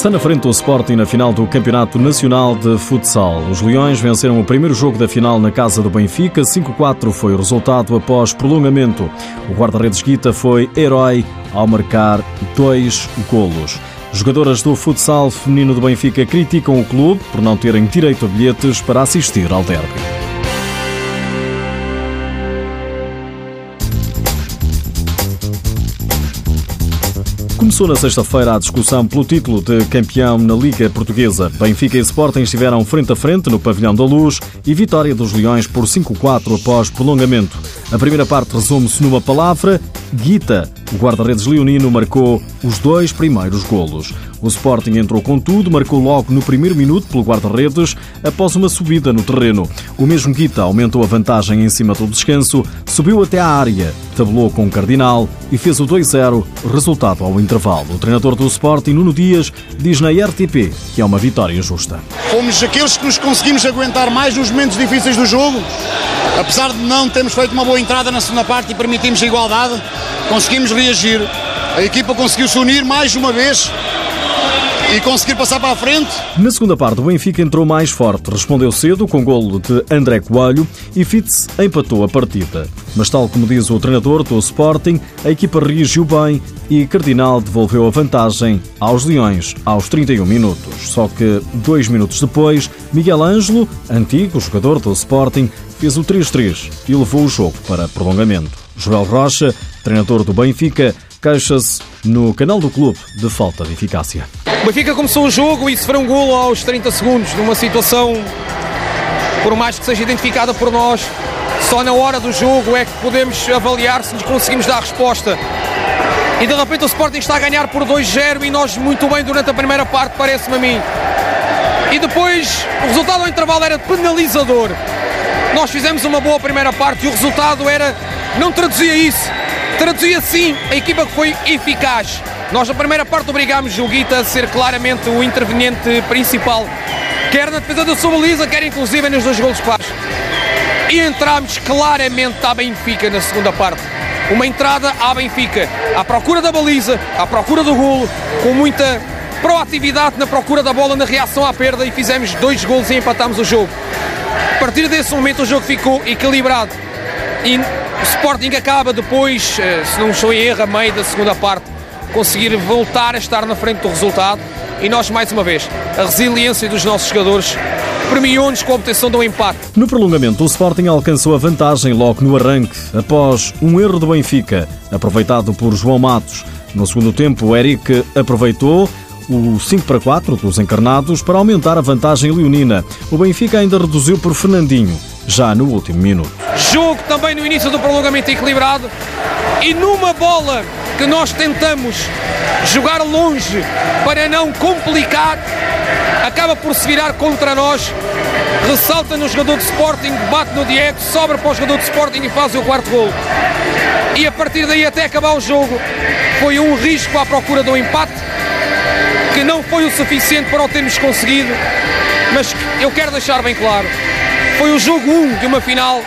está na frente do Sporting na final do Campeonato Nacional de Futsal. Os Leões venceram o primeiro jogo da final na casa do Benfica. 5-4 foi o resultado após prolongamento. O guarda-redes Guita foi herói ao marcar dois golos. Jogadoras do futsal feminino do Benfica criticam o clube por não terem direito a bilhetes para assistir ao derby. Começou na sexta-feira a discussão pelo título de campeão na Liga Portuguesa. Benfica e Sporting estiveram frente a frente no Pavilhão da Luz e vitória dos Leões por 5-4 após prolongamento. A primeira parte resume-se numa palavra: Guita. O guarda-redes leonino marcou os dois primeiros golos. O Sporting entrou com tudo, marcou logo no primeiro minuto pelo guarda-redes após uma subida no terreno. O mesmo Guita aumentou a vantagem em cima do descanso, subiu até à área, tabelou com o Cardinal e fez o 2-0, resultado ao intervalo. O treinador do Sporting, Nuno Dias, diz na RTP que é uma vitória justa. Fomos aqueles que nos conseguimos aguentar mais nos momentos difíceis do jogo. Apesar de não termos feito uma boa entrada na segunda parte e permitimos a igualdade, conseguimos reagir. A equipa conseguiu se unir mais uma vez e conseguir passar para a frente. Na segunda parte, o Benfica entrou mais forte, respondeu cedo com golo de André Coelho e Fitz empatou a partida. Mas, tal como diz o treinador do Sporting, a equipa reagiu bem e Cardinal devolveu a vantagem aos Leões aos 31 minutos. Só que, dois minutos depois, Miguel Ângelo, antigo jogador do Sporting, fez o 3-3 e levou o jogo para prolongamento. Joel Rocha, treinador do Benfica, queixa-se no canal do clube de falta de eficácia. O Benfica começou o jogo e sofreu um golo aos 30 segundos, numa situação, por mais que seja identificada por nós, só na hora do jogo é que podemos avaliar se lhes conseguimos dar resposta. E de repente o Sporting está a ganhar por 2-0 e nós muito bem durante a primeira parte, parece-me a mim. E depois o resultado ao intervalo era penalizador. Nós fizemos uma boa primeira parte e o resultado era não traduzia isso traduzia sim a equipa que foi eficaz. Nós na primeira parte obrigámos o Guita a ser claramente o interveniente principal, quer na defesa da sua baliza, quer inclusive nos dois golos claros. E entramos claramente à Benfica na segunda parte. Uma entrada à Benfica, à procura da baliza, à procura do golo, com muita proatividade na procura da bola, na reação à perda e fizemos dois golos e empatámos o jogo. A partir desse momento o jogo ficou equilibrado e o Sporting acaba depois, eh, se não estou em erro, a meio da segunda parte, conseguir voltar a estar na frente do resultado e nós, mais uma vez, a resiliência dos nossos jogadores premiou-nos com a obtenção de um empate. No prolongamento, o Sporting alcançou a vantagem logo no arranque, após um erro do Benfica, aproveitado por João Matos. No segundo tempo, o Eric aproveitou o 5 para 4 dos encarnados para aumentar a vantagem leonina. O Benfica ainda reduziu por Fernandinho, já no último minuto. Jogo também no início do prolongamento equilibrado e numa bola que nós tentamos jogar longe para não complicar, acaba por se virar contra nós. Ressalta no jogador de Sporting, bate no Diego, sobra para o jogador de Sporting e faz o quarto gol. E a partir daí até acabar o jogo foi um risco à procura do empate que não foi o suficiente para o termos conseguido, mas eu quero deixar bem claro, foi o jogo 1 de uma final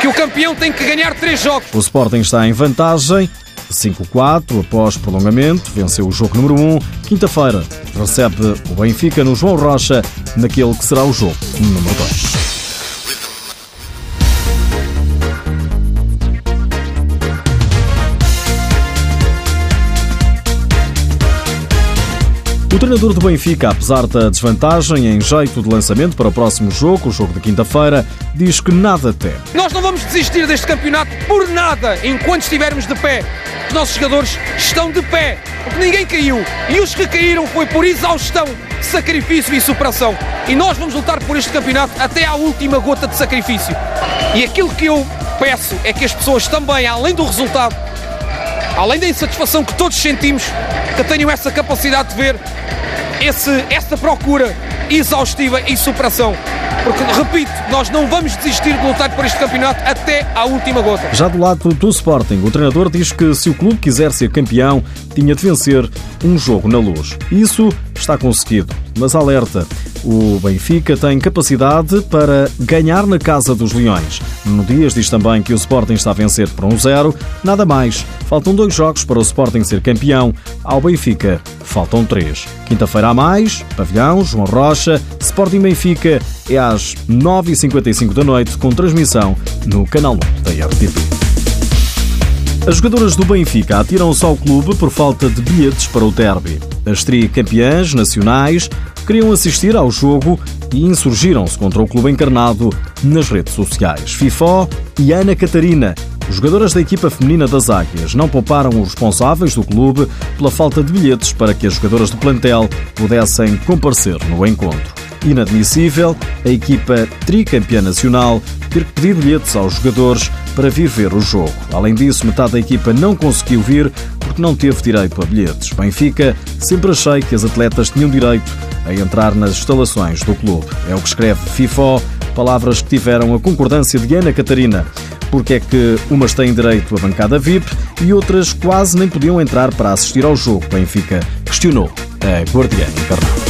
que o campeão tem que ganhar três jogos. O Sporting está em vantagem. 5-4 após prolongamento, venceu o jogo número 1. Quinta-feira recebe o Benfica no João Rocha, naquele que será o jogo número 2. O treinador do Benfica, apesar da desvantagem em jeito de lançamento para o próximo jogo, o jogo de quinta-feira, diz que nada teme. Nós não vamos desistir deste campeonato por nada enquanto estivermos de pé. Os nossos jogadores estão de pé, porque ninguém caiu. E os que caíram foi por exaustão, sacrifício e superação. E nós vamos lutar por este campeonato até à última gota de sacrifício. E aquilo que eu peço é que as pessoas também, além do resultado, além da insatisfação que todos sentimos, que tenham essa capacidade de ver esse, essa procura exaustiva e superação. Porque, repito, nós não vamos desistir de lutar por este campeonato até à última gota. Já do lado do Sporting, o treinador diz que se o clube quiser ser campeão, tinha de vencer um jogo na luz. Isso está conseguido, mas alerta. O Benfica tem capacidade para ganhar na casa dos Leões. No Dias diz também que o Sporting está a vencer por um zero. Nada mais. Faltam dois jogos para o Sporting ser campeão. Ao Benfica, falta faltam três. Quinta-feira mais, Pavilhão, João Rocha, Sporting Benfica é às 9h55 da noite, com transmissão no canal 9 da RTP. As jogadoras do Benfica atiram-se ao clube por falta de bilhetes para o derby. As tricampeãs nacionais queriam assistir ao jogo e insurgiram-se contra o clube encarnado nas redes sociais. FIFO e Ana Catarina, jogadoras da equipa feminina das Águias, não pouparam os responsáveis do clube pela falta de bilhetes para que as jogadoras do plantel pudessem comparecer no encontro. Inadmissível a equipa tricampeã nacional ter que pedir bilhetes aos jogadores para vir ver o jogo. Além disso, metade da equipa não conseguiu vir porque não teve direito a bilhetes. Benfica sempre achei que as atletas tinham direito a entrar nas instalações do clube. É o que escreve FIFO, palavras que tiveram a concordância de Ana Catarina. Porque é que umas têm direito à bancada VIP e outras quase nem podiam entrar para assistir ao jogo. Benfica questionou a Guardiã encarnada.